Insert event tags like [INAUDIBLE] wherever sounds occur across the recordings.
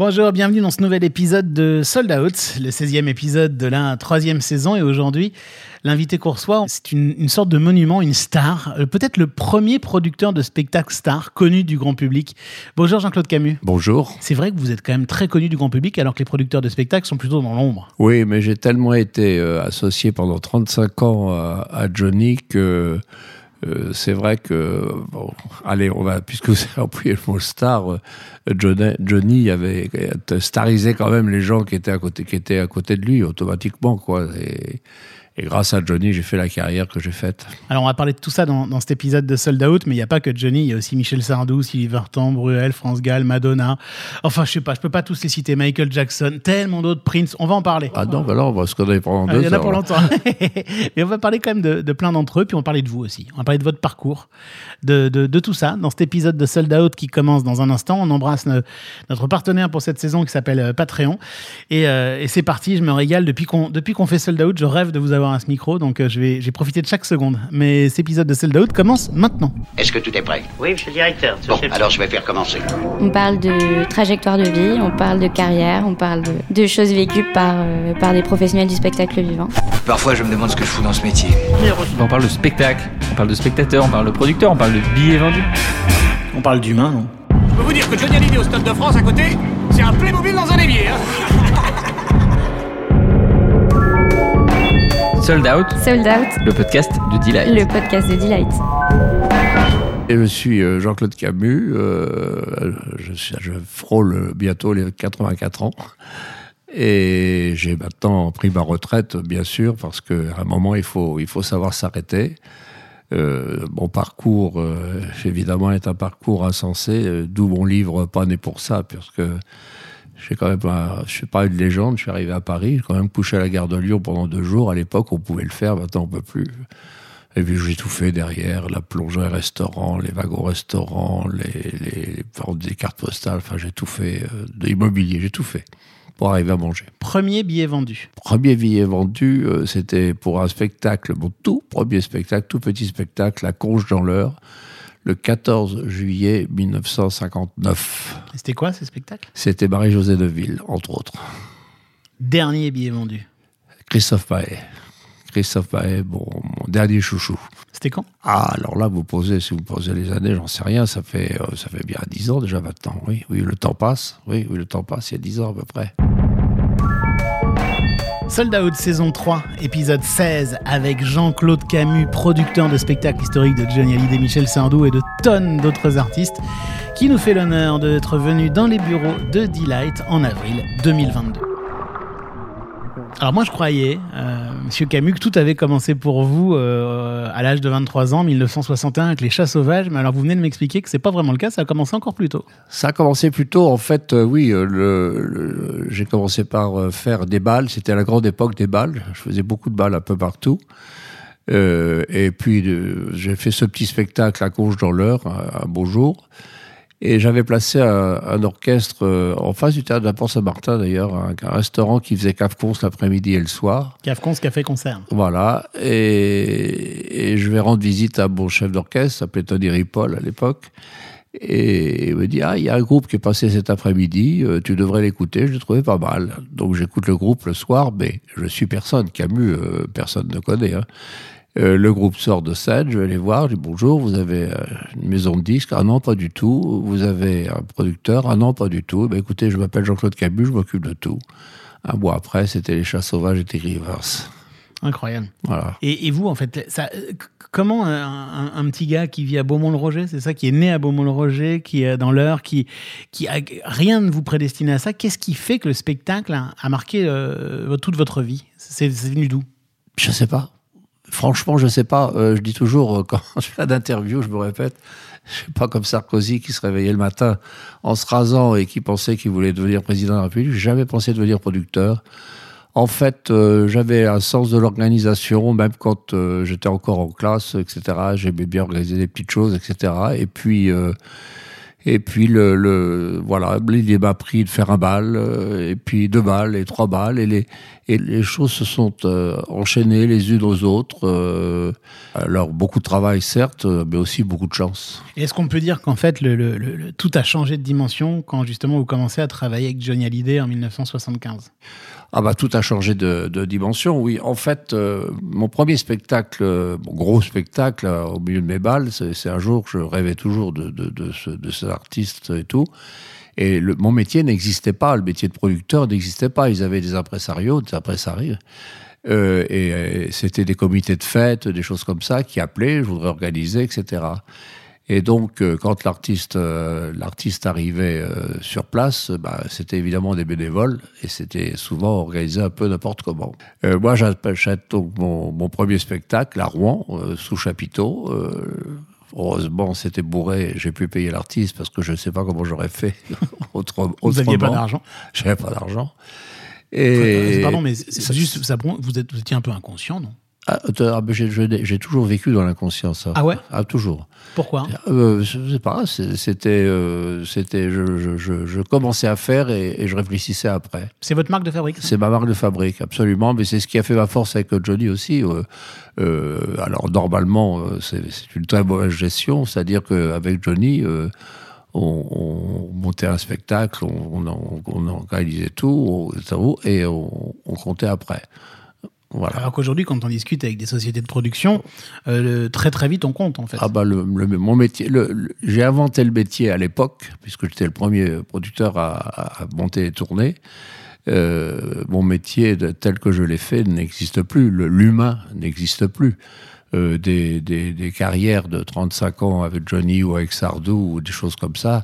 Bonjour, bienvenue dans ce nouvel épisode de Sold Out, le 16e épisode de la troisième saison. Et aujourd'hui, l'invité qu'on reçoit, c'est une, une sorte de monument, une star, euh, peut-être le premier producteur de spectacle star connu du grand public. Bonjour Jean-Claude Camus. Bonjour. C'est vrai que vous êtes quand même très connu du grand public alors que les producteurs de spectacles sont plutôt dans l'ombre. Oui, mais j'ai tellement été euh, associé pendant 35 ans à, à Johnny que euh, c'est vrai que, bon, allez, on va, puisque vous avez employé le mot star, euh, Johnny, avait starisé quand même les gens qui étaient à côté, qui étaient à côté de lui automatiquement, quoi. Et, et grâce à Johnny, j'ai fait la carrière que j'ai faite. Alors, on va parler de tout ça dans, dans cet épisode de Sold Out, mais il n'y a pas que Johnny, il y a aussi Michel Sardou, Sylvie Vartan, Bruel, France Gall, Madonna. Enfin, je sais pas, je peux pas tous les citer. Michael Jackson, tellement d'autres, Prince. On va en parler. Ah non, alors on va se connaître pendant Ah, deux Il y en a pour longtemps. [LAUGHS] Mais on va parler quand même de, de plein d'entre eux, puis on va parler de vous aussi. On va parler de votre parcours, de, de, de tout ça, dans cet épisode de Sold Out qui commence dans un instant. On embrasse no- notre partenaire pour cette saison qui s'appelle euh, Patreon. Et, euh, et c'est parti, je me régale. Depuis qu'on depuis qu'on fait Sold Out, je rêve de vous avoir à ce micro, donc euh, je vais j'ai profité de chaque seconde. Mais cet épisode de Sold Out commence maintenant. Est-ce que tout est prêt? Oui, monsieur le directeur. Bon, alors je vais faire commencer. On parle de trajectoire de vie, on parle de carrière, on parle de, de choses vécues par, euh, par des professionnels du spectacle vivant. Parfois, je me demande ce que je fous dans ce métier. On parle de spectacle, on parle de spectateur, on parle de producteur, on parle de billets vendus. On parle d'humain, non? Je peux vous dire que Johnny Hallyday au Stade de France à côté, c'est un Playmobil dans un évier. Hein Sold Out, Sold Out, le podcast de Delight. le podcast de Delight. Et je suis euh, Jean-Claude Camus, euh, je, suis, je frôle bientôt les 84 ans. Et j'ai maintenant pris ma retraite, bien sûr, parce qu'à un moment, il faut, il faut savoir s'arrêter. Euh, mon parcours, euh, évidemment, est un parcours insensé, euh, d'où mon livre Pas né pour ça, parce que j'ai quand même, un- je suis pas une légende, je suis arrivé à Paris, j'ai quand même couché à la gare de Lyon pendant deux jours. À l'époque, on pouvait le faire, maintenant on peut plus. Et puis j'ai tout fait derrière, la plongée restaurant, les wagons restaurants, les, les des cartes postales, enfin j'ai tout fait, euh, de l'immobilier, j'ai tout fait pour arriver à manger. Premier billet vendu. Premier billet vendu, euh, c'était pour un spectacle, mon tout premier spectacle, tout petit spectacle, La Conche dans l'heure, le 14 juillet 1959. Et C'était quoi ce spectacle? C'était Marie-Josée Deville, entre autres. Dernier billet vendu. Christophe Paet. Christophe Paet, bon, mon dernier chouchou. C'était quand? Ah, alors là, vous posez, si vous posez les années, j'en sais rien, ça fait, euh, ça fait bien 10 ans déjà maintenant. Oui, oui, le temps passe. Oui, oui, le temps passe, il y a 10 ans à peu près. Sold Out saison 3, épisode 16, avec Jean-Claude Camus, producteur de spectacles historiques de Johnny Hallyday, Michel Sardou et de tonnes d'autres artistes, qui nous fait l'honneur d'être venu dans les bureaux de Delight en avril 2022. Alors moi je croyais, euh, Monsieur Camus, que tout avait commencé pour vous euh, à l'âge de 23 ans, 1961, avec les chats sauvages, mais alors vous venez de m'expliquer que c'est pas vraiment le cas, ça a commencé encore plus tôt. Ça a commencé plus tôt, en fait, euh, oui, j'ai commencé par faire des balles, c'était à la grande époque des balles, je faisais beaucoup de balles un peu partout. Et puis j'ai fait ce petit spectacle à Conche dans l'heure, un beau jour. Et j'avais placé un, un orchestre euh, en face du théâtre de la Porte Saint-Martin d'ailleurs, un, un restaurant qui faisait cafcons l'après-midi et le soir. Cafcon, ce café concert. Voilà, et, et je vais rendre visite à mon chef d'orchestre, s'appelait Tony Ripoll à l'époque, et il me dit, ah, il y a un groupe qui est passé cet après-midi, euh, tu devrais l'écouter, je l'ai trouvé pas mal. Donc j'écoute le groupe le soir, mais je suis personne, Camus, euh, personne ne connaît. hein. Euh, le groupe sort de scène, je vais les voir, je dis bonjour, vous avez euh, une maison de disques? Ah non, pas du tout. Vous avez un producteur? Ah non, pas du tout. Ben, écoutez, je m'appelle Jean-Claude Camus, je m'occupe de tout. Un mois après, c'était Les Chats Sauvages et Terry Rivers. Incroyable. Voilà. Et, et vous, en fait, ça, euh, comment un, un- un petit gars qui vit à Beaumont-le-Roger, c'est ça, qui est né à Beaumont-le-Roger, qui est dans l'heure, qui, qui a, rien ne vous prédestine à ça, qu'est-ce qui fait que le spectacle a, a marqué euh, toute votre vie? C'est venu d'où? Je sais pas. Franchement, je sais pas. Euh, je dis toujours, euh, [LAUGHS] quand je fais d'interview, je me répète, je suis pas comme Sarkozy qui se réveillait le matin en se rasant et qui pensait qu'il voulait devenir président de la République. J'ai jamais pensé devenir producteur. En fait, euh, j'avais un sens de l'organisation, même quand j'étais encore en classe, etc. J'aimais bien organiser des petites choses, etc. Et puis, Et puis le, le voilà, l'idée m'a pris de faire un bal, euh, et puis deux balles, et trois balles, et les, et les choses se sont euh, enchaînées les unes aux autres. euh, alors beaucoup de travail certes, mais aussi beaucoup de chance. Est-ce qu'on peut dire qu'en fait, le- le- tout a changé de dimension quand justement vous commencez à travailler avec Johnny Hallyday en 1975 Ah bah tout a changé de, de dimension, oui. En fait, euh, mon premier spectacle, mon gros spectacle euh, au milieu de mes balles, c'est un jour que je rêvais toujours de, de, de, ce, de et tout. Et mon métier n'existait pas, le métier de producteur n'existait pas. Ils avaient des impresarios, des impresarios. Euh, et euh, c'était des comités de fête, des choses comme ça, qui appelaient, je voudrais organiser, etc. Et donc, euh, quand l'artiste euh, l'artiste arrivait euh, sur place, bah, c'était évidemment des bénévoles et c'était souvent organisé un peu n'importe comment. Moi, j'achète donc mon, mon premier spectacle à Rouen, sous chapiteau. Heureusement, c'était bourré, j'ai pu payer l'artiste parce que je ne sais pas comment j'aurais fait [LAUGHS] autre, Vous autrement. n'aviez pas d'argent? J'avais pas d'argent. Et Pardon, mais c'est juste, ça, vous, êtes, vous étiez un peu inconscient, non? Ah, ah, j'ai- toujours vécu dans l'inconscience. ça. Ah ouais? Ah, toujours. Pourquoi? Euh, je sais pas, c'était, euh, c'était, je, je, je, je commençais à faire et, et je réfléchissais après. C'est votre marque de fabrique? C'est ma marque de fabrique, absolument, mais c'est ce qui a fait ma force avec Johnny aussi. euh, euh, alors normalement, euh, c'est une très mauvaise gestion, c'est-à-dire qu'avec Johnny, euh, on, on montait un spectacle, on, on, en- on organisait tout, on- et on comptait après. Voilà. Alors qu'aujourd'hui, quand on discute avec des sociétés de production, euh, très très vite on compte en fait. Ah bah le, le- mon métier, le- le- j'ai inventé le métier à l'époque puisque j'étais le premier producteur à, monter et tourner. Euh, mon métier tel que je l'ai fait n'existe plus. L'humain n'existe plus. Euh, des, des, carrières de 35 ans avec Johnny ou avec Sardou ou des choses comme ça.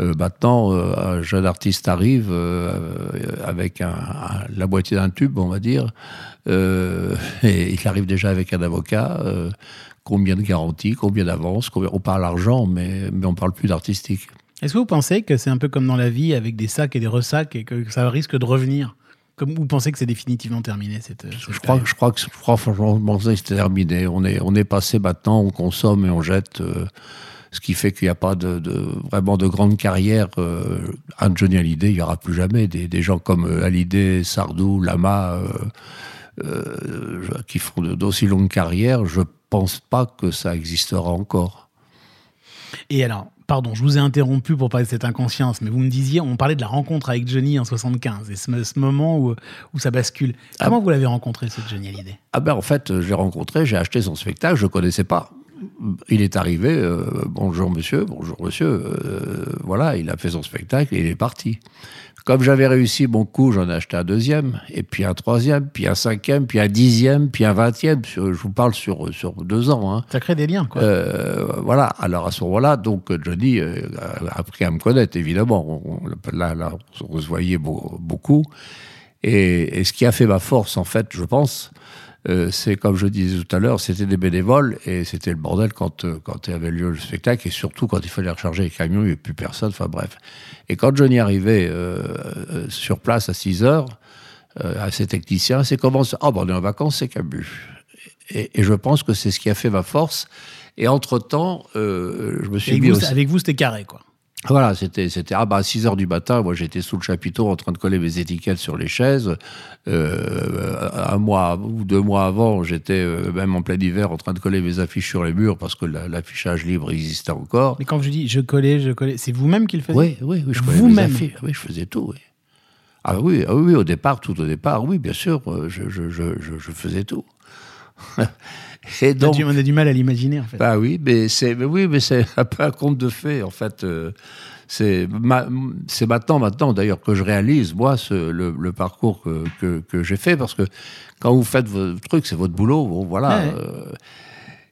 Euh, maintenant, euh, un jeune artiste arrive euh, avec la moitié d'un tube, on va dire, [LAUGHS] et il arrive déjà avec un avocat. combien de garanties, combien d'avances, on parle argent, mais, mais on parle plus d'artistique. Est-ce que vous pensez que c'est un peu comme dans la vie avec des sacs et des ressacs et que ça risque de revenir? Comme vous pensez que c'est définitivement terminé cette, cette Je crois, période je crois que je crois franchement que c'est terminé. On est, on est passé maintenant, on consomme et on jette, euh, ce qui fait qu'il n'y a pas de, de- vraiment de grande carrière. Euh, un Johnny Hallyday, il n'y aura plus jamais. Des, des gens comme euh, Hallyday, Sardou, Lama, euh, euh, qui font d'aussi longues carrières, je pense pas que ça existera encore. Et alors, pardon, je vous ai interrompu pour parler de cette inconscience, mais vous me disiez, on parlait de la rencontre avec Johnny en 75 et ce, ce moment où, où ça bascule. Comment vous l'avez rencontré, ce Johnny Hallyday? Ah ben en fait, j'ai rencontré, j'ai acheté son spectacle, je ne connaissais pas. Il est arrivé, euh, bonjour monsieur, bonjour monsieur, euh, voilà, il a fait son spectacle et il est parti. Comme j'avais réussi mon coup, j'en ai acheté un deuxième, et puis un troisième, puis un cinquième, puis un dixième, puis un vingtième. Je vous parle sur, sur deux ans. Hein. Ça crée des liens, quoi. Euh, voilà. Alors à ce moment-là, donc Johnny euh, a appris à me connaître, évidemment. On- là, là, on se voyait beau- beaucoup. Et, et ce qui a fait ma force, en fait, je pense, euh, c'est comme je disais tout à l'heure, c'était des bénévoles et c'était le bordel quand euh, quand il y avait lieu le spectacle et surtout quand il fallait recharger les camions, il n'y avait plus personne. Enfin bref. Et quand Johnny arrivait euh, euh, sur place à 6 heures, euh, à ses techniciens, c'est comment ça? Ah ben on est en vacances, c'est Camus. Et, et je pense que c'est ce qui a fait ma force. Et entre-temps, euh, je me suis avec, mis vous, aussi... avec vous, c'était carré, quoi. Voilà, c'était, c'était ah bah à 6 heures du matin, moi j'étais sous le chapiteau en train de coller mes étiquettes sur les chaises. Euh, un mois ou deux mois avant, j'étais euh, même en plein hiver en train de coller mes affiches sur les murs parce que la- l'affichage libre existait encore. Mais quand je dis je collais, je collais, c'est vous-même qui le faisiez? Oui, oui, oui, je collais mes affiches. Oui, je faisais tout. Oui. Ah oui, ah oui, au départ, tout au départ, oui, bien sûr, euh, je, je, je, je, je faisais tout. Et On a donc, du- on a du mal à l'imaginer, en fait. bah oui, mais c'est, oui, mais c'est un peu un conte de fées en fait. euh, c'est, ma- c'est maintenant, maintenant d'ailleurs que je réalise moi ce, le, le parcours que, que, que j'ai fait parce que quand vous faites votre truc, c'est votre boulot, bon, voilà. Ouais. euh,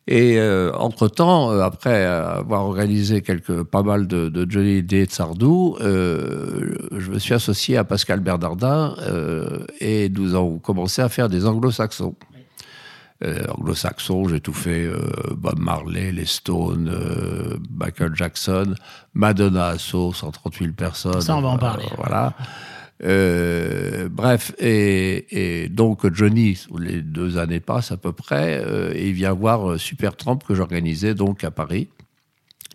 et entre temps, après avoir organisé quelques, pas mal de, de Johnny Hallyday et de Sardou, euh, je me suis associé à Pascal Bernardin euh, et nous avons commencé à faire des anglo-saxons. Euh, anglo-saxon, j'ai tout fait, euh, Bob Marley, les Stones, euh, Michael Jackson, Madonna Sceaux, 130 000 personnes. Ça, on va en parler. voilà. Bref, et, et donc Johnny, les deux années passent à peu près, et il vient voir euh, Supertramp que j'organisais donc à Paris.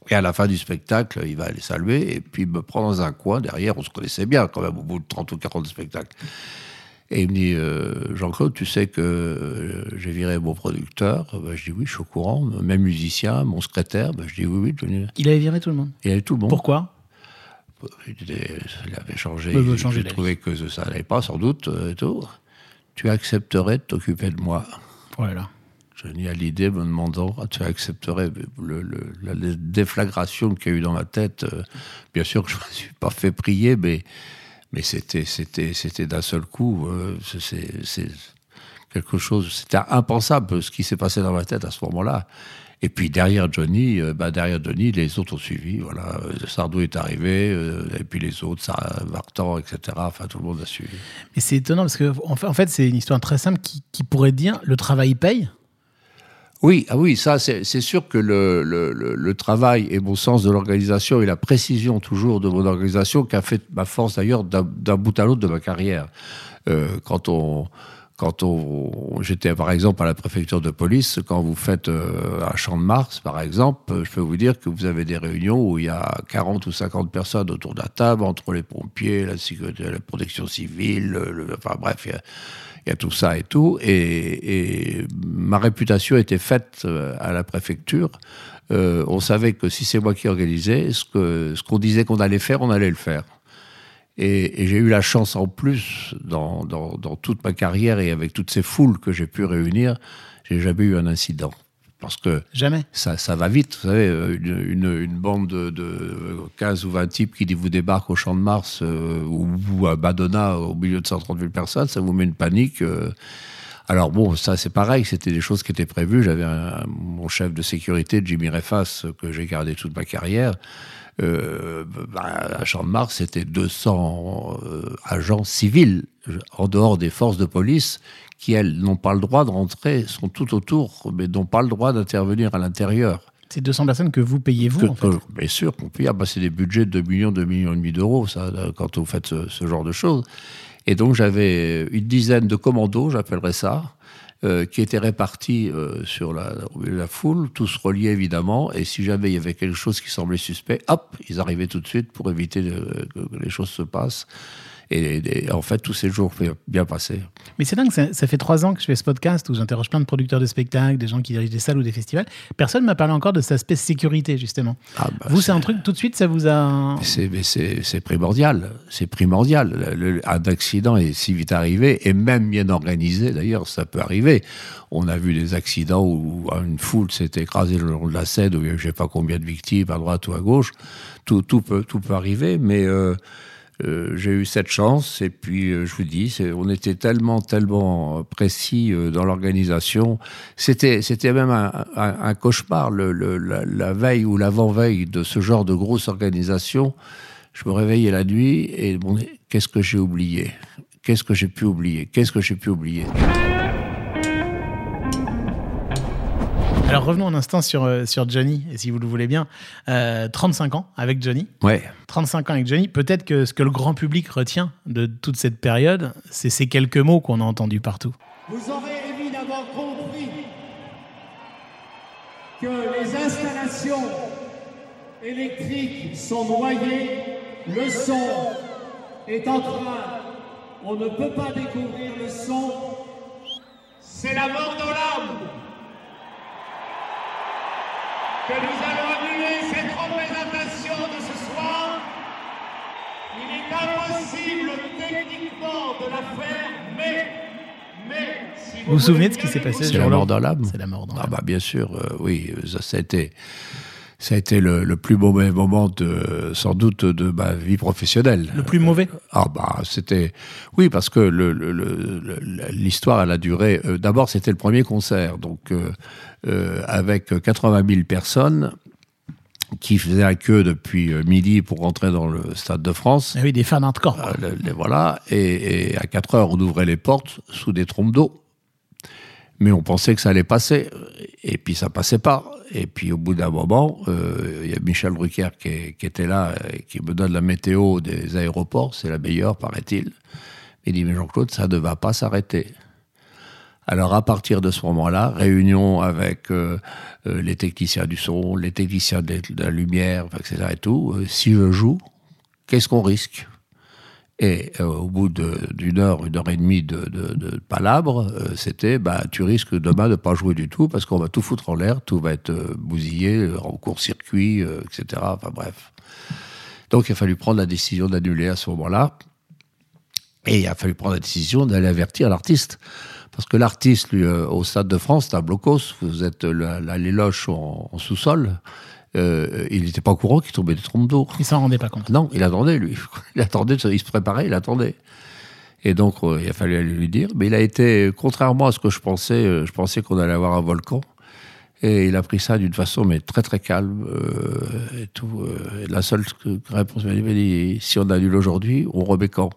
Et à la fin du spectacle, il va aller saluer et puis me prend dans un coin derrière. On se connaissait bien quand même au bout de 30 ou 40 spectacles. Et il me dit euh, Jean-Claude, tu sais que euh, j'ai viré mon producteur Ben, Je dis oui, je suis au courant. Même musicien, mon secrétaire. Ben, je dis oui, oui. Il avait viré tout le monde. Il avait tout le monde. Pourquoi? Il il avait changé. Il Il- changer d'avis. trouvé que ça n'allait pas, sans doute. euh, et tout. Tu accepterais de t'occuper de moi? Voilà. Johnny a l'idée me demandant ah, tu accepterais le, le- la, la déflagration qu'il y a eu dans ma tête? bien sûr que je ne me suis pas fait prier, mais, mais c'était, c'était, c'était d'un seul coup. euh, c'est- quelque chose. C'était impensable ce qui s'est passé dans ma tête à ce moment-là. Et puis derrière Johnny, euh, bah, derrière Johnny, les autres ont suivi. Voilà, Euh, Sardou est arrivé, euh, et puis les autres, ça, Vartan, etc. Enfin, tout le monde a suivi. Et c'est étonnant parce que en fait, en fait, c'est une histoire très simple qui, qui pourrait dire le travail paye. Oui, ah oui, ça c'est sûr que le, travail et mon sens de l'organisation et la précision toujours de mon organisation qui a fait ma force d'ailleurs d'un bout à l'autre de ma carrière. Euh, quand on quand on j'étais par exemple à la préfecture de police, quand vous faites euh, un champ de Mars par exemple, je peux vous dire que vous avez des réunions où il y a 40 ou 50 personnes autour de la table entre les pompiers, la sécurité, la protection civile, le- le- enfin bref, il y a tout ça et tout. Et, ma réputation était faite euh, à la préfecture. Euh, on savait que si c'est moi qui organisais, ce que ce qu'on disait qu'on allait faire, on allait le faire. Et, et j'ai eu la chance en plus, dans, dans, dans toute ma carrière et avec toutes ces foules que j'ai pu réunir, j'ai jamais eu un incident. Parce que Jamais. ça, ça va vite. Vous savez, une, bande de, de 15 ou 20 types qui dit vous débarque au Champ de Mars euh, ou, ou à Madonna au milieu de 130 000 personnes, ça vous met une panique. euh. Alors bon, ça c'est pareil, c'était des choses qui étaient prévues. J'avais mon chef de sécurité, Jimmy Refas, que j'ai gardé toute ma carrière. Euh, bah, à Champ de Mars, c'était 200 euh, agents civils en dehors des forces de police qui, elles, n'ont pas le droit de rentrer, sont tout autour, mais n'ont pas le droit d'intervenir à l'intérieur. C'est 200 personnes que vous payez vous. Que- en fait? bien sûr qu'on peut. Ah, bah, c'est des budgets de 2 millions, 2 millions et demi d'euros, ça, euh, quand vous faites ce, ce genre de choses. Et donc, j'avais une dizaine de commandos, j'appellerais ça, euh, qui étaient répartis euh, sur la, foule, tous reliés évidemment. Et si jamais il y avait quelque chose qui semblait suspect, hop, ils arrivaient tout de suite pour éviter de- que les choses se passent. Et, et en fait, tous ces jours bien passé. Mais c'est dingue, ça, ça fait trois ans que je fais ce podcast où j'interroge plein de producteurs de spectacles, des gens qui dirigent des salles ou des festivals. Personne ne m'a parlé encore de cet aspect sécurité, justement. Ah, bah, vous, c'est un truc, tout de suite, ça vous a. C'est, primordial, c'est primordial. Le- le- un accident est si vite arrivé, et même bien organisé d'ailleurs, ça peut arriver. On a vu des accidents où une foule s'est écrasée le long de la Seine, où il y a eu je sais pas combien de victimes à droite ou à gauche. Tout, tout, peut, tout peut arriver, mais euh, euh, j'ai eu cette chance, et puis euh, je vous dis, on était tellement, tellement précis euh, dans l'organisation. C'était, même un, cauchemar la, la veille ou l'avant-veille de ce genre de grosse organisation. Je me réveillais la nuit et bon, qu'est-ce que j'ai oublié? Qu'est-ce que j'ai pu oublier? Qu'est-ce que j'ai pu oublier? Alors revenons un instant sur, euh, sur Johnny, et si vous le voulez bien. Euh, 35 ans avec Johnny. Ouais. 35 ans avec Johnny. Peut-être que ce que le grand public retient de toute cette période, c'est ces quelques mots qu'on a entendus partout. Vous aurez évidemment compris que les installations électriques sont noyées, le son est en train, on ne peut pas découvrir le son, c'est la mort dans l'âme que nous allons annuler cette représentation de ce soir. Il est impossible techniquement de la faire, mais, mais, si Vous vous souvenez de ce qui s'est passé ce C'est la mort dans l'âme. C'est la mort dans Ah l'âme. bah bien sûr, euh, oui, ça, ça a été, ça a été le, le plus mauvais moment de, sans doute de ma vie professionnelle. Le plus mauvais? Ah bah c'était oui parce que le- le- l'histoire elle a duré. euh, D'abord c'était le premier concert donc euh, euh, avec 80 000 personnes qui faisaient la queue depuis euh, midi pour rentrer dans le stade de France. Ah oui, des fans hardcore. Euh, le- le- voilà et, et à 4 heures on ouvrait les portes sous des trompes d'eau. Mais on pensait que ça allait passer, et puis ça passait pas. Et puis au bout d'un moment, euh, il y a Michel Drucker qui, était là, et qui me donne la météo des aéroports, c'est la meilleure, paraît-il. Il dit, mais Jean-Claude, ça ne va pas s'arrêter. Alors à partir de ce moment-là, réunion avec euh, euh, les techniciens du son, les techniciens de, la lumière, etc. et tout. Euh, si je joue, qu'est-ce qu'on risque? Et euh, au bout d'une heure, une heure et demie de, de, euh, c'était bah, tu risques demain de pas jouer du tout parce qu'on va tout foutre en l'air, tout va être euh, bousillé, en court-circuit, etc. Enfin bref. Donc il a fallu prendre la décision d'annuler à ce moment-là. Et il a fallu prendre la décision d'aller avertir l'artiste. Parce que l'artiste, lui, au Stade de France, c'est un blocos, vous êtes là, les loges en, en sous-sol, euh, il n'était pas au courant qu'il tombait des trompes d'eau. Il s'en rendait pas compte. Non, il attendait, lui. [LAUGHS] Il attendait, il se préparait, il attendait. Et donc, euh, il a fallu aller lui dire. Mais il a été, contrairement à ce que je pensais, euh, je pensais qu'on allait avoir un volcan. Et il a pris ça d'une façon, mais très très calme et tout. et la seule réponse, il m'a dit, si on annule aujourd'hui, on remet quand?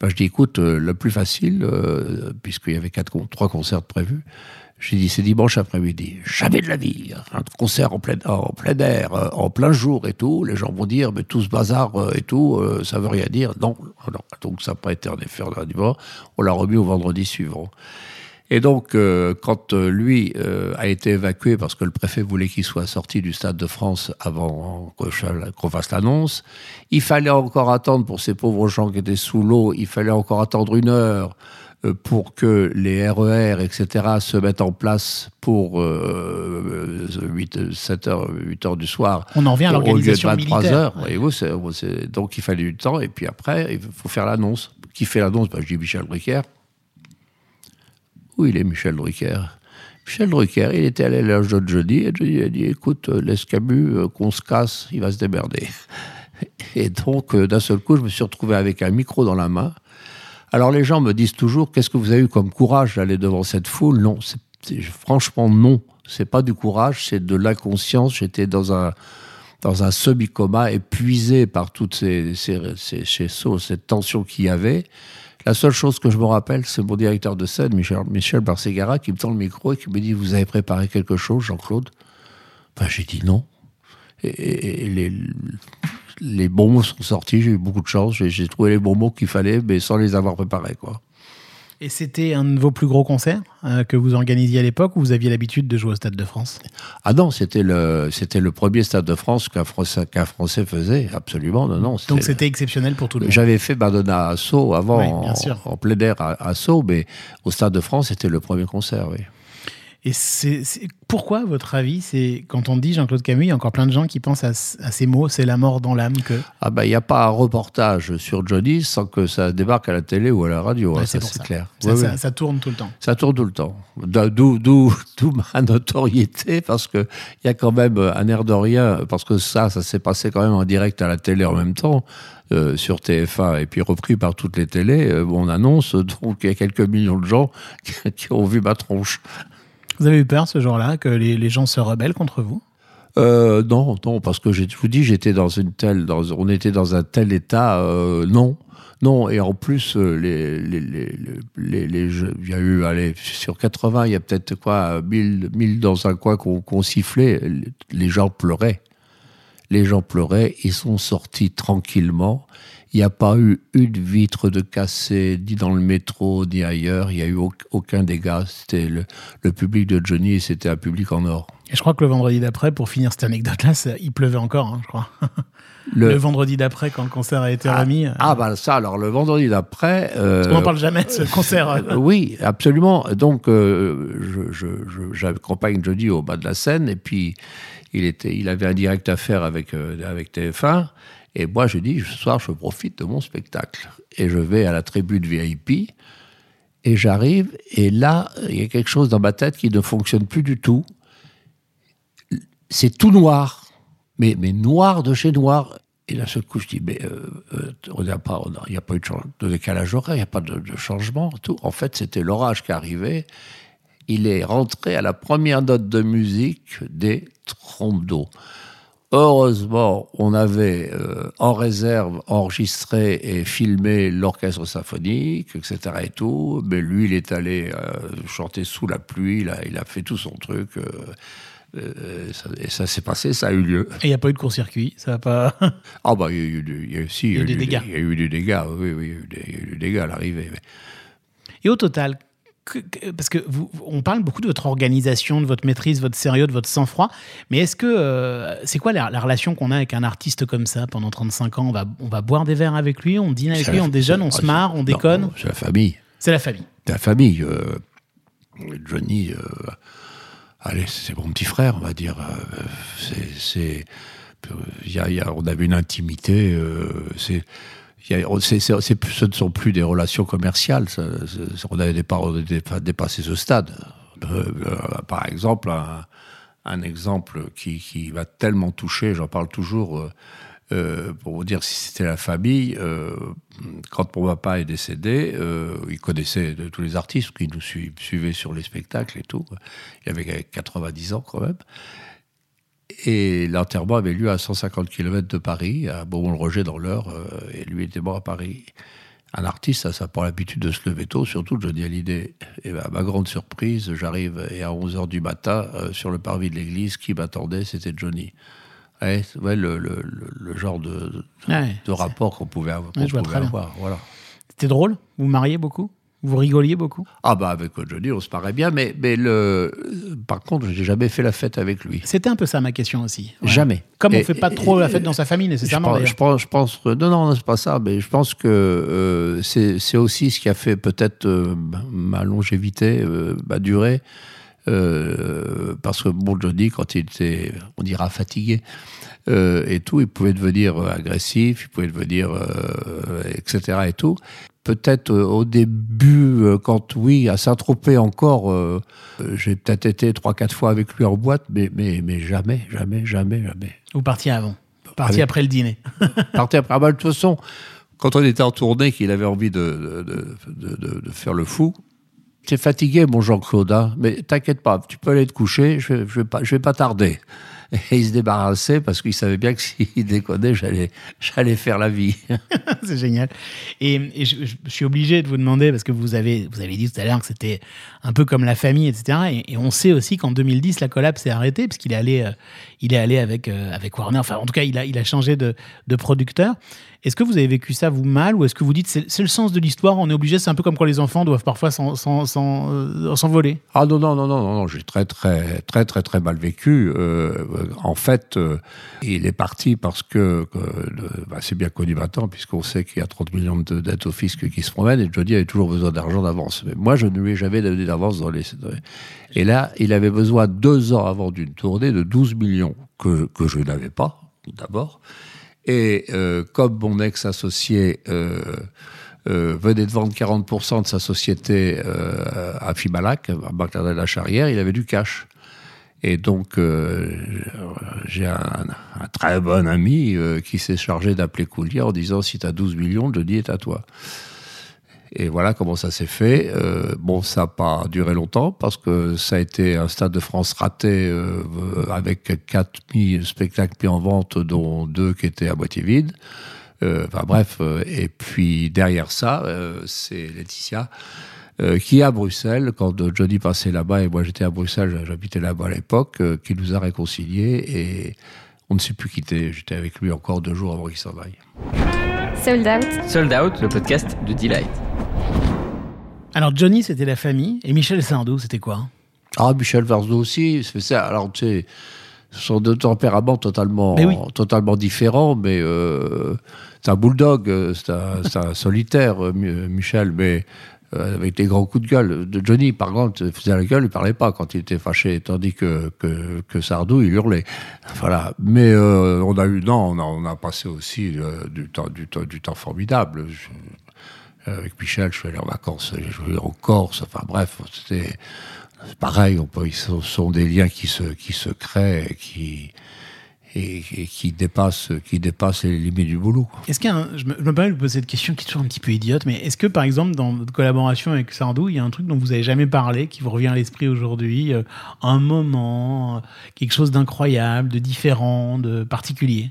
Ben, Je dis, écoute, le plus facile, puisqu'il y avait quatre, trois concerts prévus, j'ai dit, c'est dimanche après-midi. Jamais de la vie. Un concert en plein, air, euh, en plein jour et tout. Les gens vont dire, mais tout ce bazar euh, et tout, euh, ça veut rien dire. Non. Donc ça n'a pas été en effet le lundi. On l'a remis au vendredi suivant. Et donc, quand lui a été évacué parce que le préfet voulait qu'il soit sorti du Stade de France avant qu'on fasse l'annonce, il fallait encore attendre pour ces pauvres gens qui étaient sous l'eau, il fallait encore attendre une heure pour que les RER, etc., se mettent en place pour euh, 8, 7 heures, 8 heures du soir. On en revient à au- au lieu de l'organisation 23 militaire. heures. Voyez-vous, c'est- c'est- donc il fallait du temps, et puis après, il faut faire l'annonce. Qui fait l'annonce? Ben, Je dis Michel Drucker. Où il est, Michel Drucker? Michel Drucker, il était allé à l'âge de Johnny, et Johnny a dit Écoute, euh, laisse Camus, euh, qu'on se casse, il va se démerder. [LAUGHS] Et donc, euh, d'un seul coup, je me suis retrouvé avec un micro dans la main. Alors, les gens me disent toujours Qu'est-ce que vous avez eu comme courage d'aller devant cette foule? Non, franchement, non. C'est pas du courage, c'est de l'inconscience. J'étais dans un dans un semi-coma, épuisé par toutes ces, ces, ces, ces cette tension qu'il y avait. La seule chose que je me rappelle, c'est mon directeur de scène, Michel, Michel qui me tend le micro et qui me dit Vous avez préparé quelque chose, Jean-Claude? Ben, J'ai dit non. Et les, les bons mots sont sortis, j'ai eu beaucoup de chance, j'ai trouvé les bons mots qu'il fallait, mais sans les avoir préparés. Quoi. Et c'était un de vos plus gros concerts euh, que vous organisiez à l'époque ou vous aviez l'habitude de jouer au Stade de France? Ah non, c'était le, c'était le premier Stade de France qu'un Français, qu'un Français faisait, absolument. Non, non, Donc c'était exceptionnel pour tout le monde. J'avais fait Madonna à Sceaux avant, Oui, en, en plein air à, à Sceaux, mais au Stade de France, c'était le premier concert, oui. Et c'est pourquoi, à votre avis, c'est quand on dit Jean-Claude Camus, il y a encore plein de gens qui pensent à, ces mots, c'est la mort dans l'âme que. Ah ben, il n'y a pas un reportage sur Johnny sans que ça débarque à la télé ou à la radio, Ouais, hein, c'est ça ça. clair. Ça, ça- oui. ça tourne tout le temps. Ça tourne tout le temps. D'où, [LAUGHS] ma notoriété, parce que il y a quand même un air de rien, parce que ça, ça s'est passé quand même en direct à la télé en même temps, euh, sur TF1, et puis repris par toutes les télés. Euh, on annonce, donc il y a quelques millions de gens [LAUGHS] qui, qui ont vu ma tronche. Vous avez eu peur ce jour-là que les, gens se rebellent contre vous? Euh, non, non, parce que je vous dis, j'étais dans une telle, on était dans un tel état, euh, non, non, et en plus, euh, il y a eu, allez, sur 80, il y a peut-être quoi, 1000, 1000 dans un coin qu'on sifflait, les gens pleuraient. Les gens pleuraient, ils sont sortis tranquillement. Il n'y a pas eu une vitre de cassée, ni dans le métro, ni ailleurs. Il n'y a eu au- aucun dégât. C'était le, le public de Johnny, et c'était un public en or. Et je crois que le vendredi d'après, pour finir cette anecdote-là, il pleuvait encore, hein, je crois. [LAUGHS] Le, vendredi d'après, quand le concert a été Ah, remis. euh, Ah, bah ça, alors le vendredi d'après. euh, on n'en parle jamais de ce [LAUGHS] concert. oui, absolument. Donc, euh, je- je- je- j'accompagne Jody au bas de la scène, et puis il, était, il avait un direct à faire avec, euh, avec TF1. Et moi, je dis, ce soir, je profite de mon spectacle. Et je vais à la tribune VIP, et j'arrive, et là, il y a quelque chose dans ma tête qui ne fonctionne plus du tout. C'est tout noir, mais, mais noir de chez noir. Et d'un seul coup, je dis, mais euh, euh, a- il n'y a pas eu de, décalage horaire, il n'y a pas de, de changement. Tout. En fait, c'était l'orage qui arrivait. Il est rentré à la première note de musique des trompes d'eau. Heureusement, on avait euh, en réserve enregistré et filmé l'orchestre symphonique, etc. et tout. Mais lui, il est allé euh, chanter sous la pluie. Il a, il a fait tout son truc. euh, ça- et ça s'est passé, ça a eu lieu. Et il n'y a pas eu de court-circuit. Ça va pas. [LAUGHS] Ah bah il y a eu, du- il y a, si, Il y a eu eu des dégâts. Il y a eu des dégâts, oui, oui, il y a eu des, dégâts à l'arrivée. Et au total, parce que vous, on parle beaucoup de votre organisation, de votre maîtrise, votre sérieux, de votre sang-froid, mais est-ce que euh, c'est quoi la, la relation qu'on a avec un artiste comme ça pendant 35 ans? On va, on va boire des verres avec lui, on dîne avec lui, on déjeune, on se marre, on déconne? C'est la famille. C'est la famille. C'est la famille. euh, Johnny, euh, allez, c'est mon petit frère, on va dire. c'est, y a, y a- on avait une intimité. c'est, ce ne sont plus des relations commerciales. ça- on avait dépassé ce stade. Euh, euh, par exemple, un, exemple qui, qui m'a tellement touché, j'en parle toujours. euh, pour vous dire si c'était la famille, quand mon papa est décédé, il connaissait tous les artistes qui nous sui- suivaient sur les spectacles et tout. Il avait 90 ans quand même. Et l'enterrement avait lieu à 150 km de Paris, à Beaumont-le-Roger dans l'heure, euh, et lui était mort à Paris. Un artiste, ça, ça prend l'habitude de se lever tôt, surtout Johnny Hallyday. Et ben, à ma grande surprise, j'arrive et à 11h du matin, euh, sur le parvis de l'église, qui m'attendait, c'était Johnny. Ouais, ouais, le, le- le- le genre de, Ouais. de rapport qu'on pouvait avoir. Ouais, pouvait avoir, voilà. C'était drôle? Vous mariez beaucoup? Vous rigoliez beaucoup? Ah bah avec Johnny, on se paraît bien, mais, mais le, par contre, j'ai jamais fait la fête avec lui. C'était un peu ça ma question aussi. Ouais. Jamais. Comme on Et- fait pas et- trop la fête dans sa famille nécessairement je pense, je pense que- non, non, c'est pas ça, mais je pense que euh, c'est aussi ce qui a fait peut-être euh, ma longévité, euh, ma durée, euh, parce que bon, Johnny, quand il était, on dira fatigué et tout, il pouvait devenir agressif, il pouvait devenir, etc. et tout. Peut-être euh, au début, euh, quand oui, à Saint-Tropez encore, euh, j'ai peut-être été trois, quatre fois avec lui en boîte, mais, mais, mais jamais, jamais, jamais, jamais. Vous partiez avant. Avec- après le dîner. [LAUGHS] partait après. Ah bah, de toute façon, quand on était en tournée, qu'il avait envie de, de, de, de- de faire le fou, t'es fatigué, mon Jean-Claude, hein, mais t'inquiète pas, tu peux aller te coucher, je, je vais pas, je vais pas tarder. Et il se débarrassait parce qu'il savait bien que s'il [LAUGHS] déconnait, j'allais, j'allais faire la vie. [LAUGHS] c'est génial. Et, je, suis obligé de vous demander, parce que vous avez, vous avez dit tout à l'heure que c'était un peu comme la famille, etc. Et, on sait aussi qu'en 2010, la collab s'est arrêtée, puisqu'il est allé, euh, il est allé avec, euh, avec Warner. Enfin, en tout cas, il a, il a changé de, de producteur. Est-ce que vous avez vécu ça, vous, mal Ou est-ce que vous dites, c'est le sens de l'histoire, on est obligé, c'est un peu comme quand les enfants doivent parfois euh, s'envoler Ah non, non, non, non, non, j'ai très, très, très, très, très mal vécu. Euh, en fait, euh, il est parti parce que, bah, c'est bien connu maintenant, puisqu'on sait qu'il y a 30 millions de dettes au fisc qui se promènent, et Johnny avait toujours besoin d'argent d'avance. Mais moi, je ne lui ai jamais donné d'avance dans les- Et là, il avait besoin deux ans avant d'une tournée de 12 millions, que, que je n'avais pas, d'abord. Et euh, comme mon ex-associé euh, euh, venait de vendre 40% de sa société euh, à Fimalac, à de la Charrière, il avait du cash. Et donc, euh, j'ai un, un très bon ami euh, qui s'est chargé d'appeler Coulier en disant si tu as 12 millions, Johnny est à toi. Et voilà comment ça s'est fait. Euh, bon, ça n'a pas duré longtemps parce que ça a été un Stade de France raté euh, avec 4000 spectacles mis en vente, dont deux qui étaient à moitié vides. Euh, enfin bref, et puis derrière ça, c'est Laetitia qui est à Bruxelles, quand Johnny passait là-bas et moi j'étais à Bruxelles, j'habitais là-bas à l'époque, qui nous a réconciliés et on ne s'est plus quitté. J'étais avec lui encore deux jours avant qu'il s'en aille. Sold Out. Sold Out, le podcast de Delight. Alors, Johnny, c'était la famille, et Michel Sardou, c'était quoi? Ah, Michel Varzou aussi, c'est ça. Alors, tu sais, ce sont deux tempéraments totalement, oui. totalement différents, mais euh, c'est un bulldog, euh, c'est un, c'est un solitaire, euh, Mi- Michel, mais avec des grands coups de gueule. De Johnny, par contre, faisait la gueule, il parlait pas quand il était fâché, tandis que, que, Sardou, il hurlait. Voilà. Mais euh, on a eu, non, on a, on a passé aussi euh, du, temps, du, temps, du temps formidable. Avec Michel, je suis allé en vacances, j'ai joué en Corse, enfin bref, c'était pareil, on peut, ce sont, des liens qui se, qui se créent qui, et, et qui, dépassent les limites du boulot. Est-ce qu'il y a un- je, me, je me permets de poser cette question qui est toujours un petit peu idiote, mais est-ce que par exemple dans votre collaboration avec Sardou, il y a un truc dont vous avez jamais parlé, qui vous revient à l'esprit aujourd'hui, euh, un moment, euh, quelque chose d'incroyable, de différent, de particulier?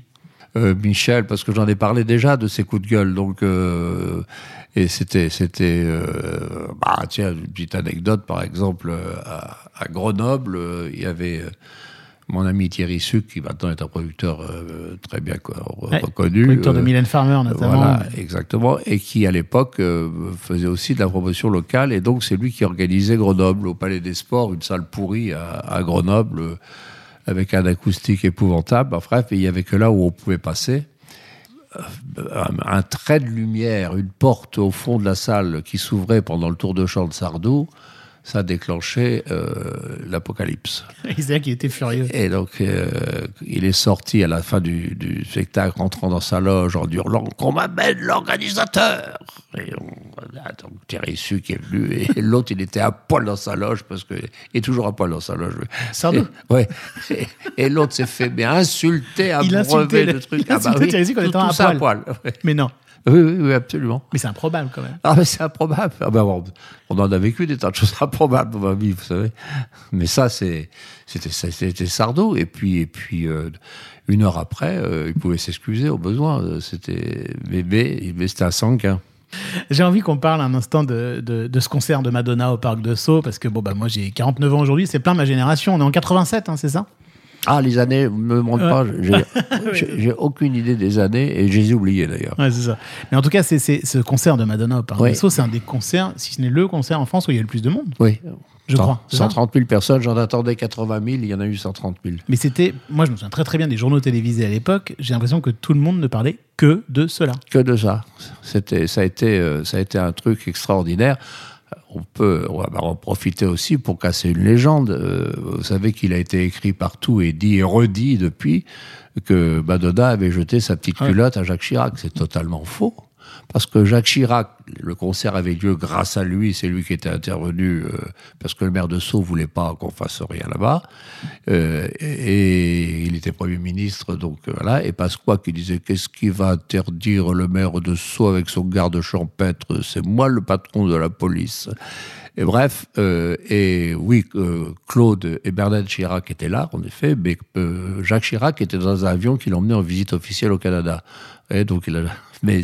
Euh, Michel, parce que j'en ai parlé déjà de ses coups de gueule, donc euh, et c'était c'était bah tiens une petite anecdote par exemple à, à Grenoble, il y avait mon ami Thierry Suc, qui maintenant est un producteur euh, très bien Ouais, reconnu. Producteur de euh, Mylène Farmer notamment. Voilà, exactement. Et qui, à l'époque, euh, faisait aussi de la promotion locale. Et donc, c'est lui qui organisait Grenoble, au Palais des Sports, une salle pourrie à, à Grenoble, avec un acoustique épouvantable. Enfin, bref, il y avait que là où on pouvait passer. Un, un trait de lumière, une porte au fond de la salle qui s'ouvrait pendant le tour de chant de Sardou, ça déclenchait euh, l'apocalypse. [LAUGHS] Là qu'il était furieux. Et donc, euh, il est sorti à la fin du, du spectacle, rentrant dans sa loge en hurlant qu'on m'amène l'organisateur. Et on, là, donc Thierry Su qui est venu, et [LAUGHS] l'autre, il était à poil dans sa loge, parce que, il est toujours à poil dans sa loge. Sardou Et, ouais. Et, et l'autre s'est fait mais insulter, Il abreuver insultait le- le truc. il insultait Thierry Su en tout, tout à ça à poil. poil. ouais. Mais non. Oui, oui, oui, absolument. Mais c'est improbable quand même. Ah, mais c'est improbable. Ah, ben, on, on en a vécu des tas de choses improbables dans ma vie, vous savez. Mais ça, c'est, c'était, c'était Sardou. Et puis, et puis euh, une heure après, euh, il pouvait s'excuser au besoin. C'était bébé, mais c'était à Sanquin. J'ai envie qu'on parle un instant de, de, de ce concert de Madonna au Parc de Sceaux, parce que bon, bah, moi j'ai 49 ans aujourd'hui, c'est plein ma génération. On est en 87, hein, c'est ça? Ah, les années, me montre pas. J'ai, [LAUGHS] j'ai, j'ai aucune idée des années et je les ai oubliées d'ailleurs. Ouais, c'est ça. Mais en tout cas, c'est, ce concert de Madonna au Parc Oui. c'est un des concerts, si ce n'est le concert en France où il y a le plus de monde, Oui. je crois. c'est ça 130 000 personnes, j'en attendais 80 000, il y en a eu 130 000. Mais c'était, moi je me souviens très très bien des journaux télévisés à l'époque, j'ai l'impression que tout le monde ne parlait que de cela. que de ça. C'était, ça a été, euh, ça a été un truc extraordinaire. On peut, on va en profiter aussi pour casser une légende. Euh, Vous savez qu'il a été écrit partout et dit et redit depuis que Madonna avait jeté sa petite culotte à Jacques Chirac. C'est totalement faux. Parce que Jacques Chirac, le concert avait lieu grâce à lui, c'est lui qui était intervenu, euh, parce que le maire de Sceaux voulait pas qu'on fasse rien là-bas. Euh, et, il était Premier ministre, donc euh, voilà. Et Pasqua qui disait Qu'est-ce qui va interdire le maire de Sceaux avec son garde champêtre C'est moi le patron de la police. Et bref, et oui, Claude et Bernard Chirac étaient là, en effet, mais Jacques Chirac était dans un avion qui l'emmenait en visite officielle au Canada. Et donc, il a, mais,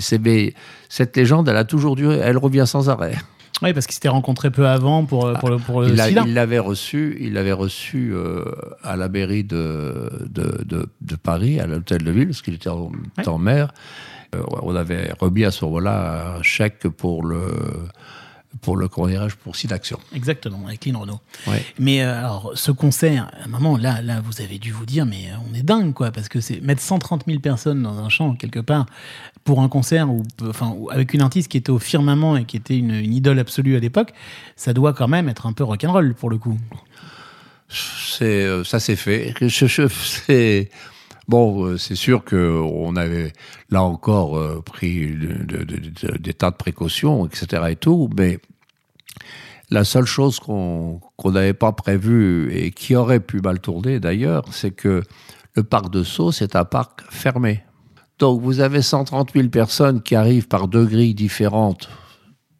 cette légende, elle a toujours duré, elle revient sans arrêt. Oui, parce qu'ils s'étaient rencontrés peu avant pour, euh, pour le, pour le Il l'avait reçu, il l'avait reçu euh, à la mairie de, de, de, de Paris, à l'hôtel de ville, parce qu'il était en, Ouais. en maire. Euh, on avait remis à ce moment-là un chèque pour le, pour le, dirais-je, pour Sidaction. Exactement, avec Lynn Renault. Ouais. Mais euh, alors, ce concert, à un moment, là, là, vous avez dû vous dire, mais euh, on est dingue, quoi, parce que c'est mettre 130 000 personnes dans un champ, quelque part, pour un concert, ou, enfin, avec une artiste qui était au firmament et qui était une, une idole absolue à l'époque, ça doit quand même être un peu rock'n'roll, pour le coup. C'est, euh, ça s'est fait. [LAUGHS] Je- je- c'est, bon, c'est sûr que on avait là encore pris de- de- de- de- des tas de précautions, etc. et tout, mais la seule chose qu'on n'avait pas prévue et qui aurait pu mal tourner d'ailleurs, c'est que le parc de Sceaux, c'est un parc fermé. Donc vous avez 130 000 personnes qui arrivent par deux grilles différentes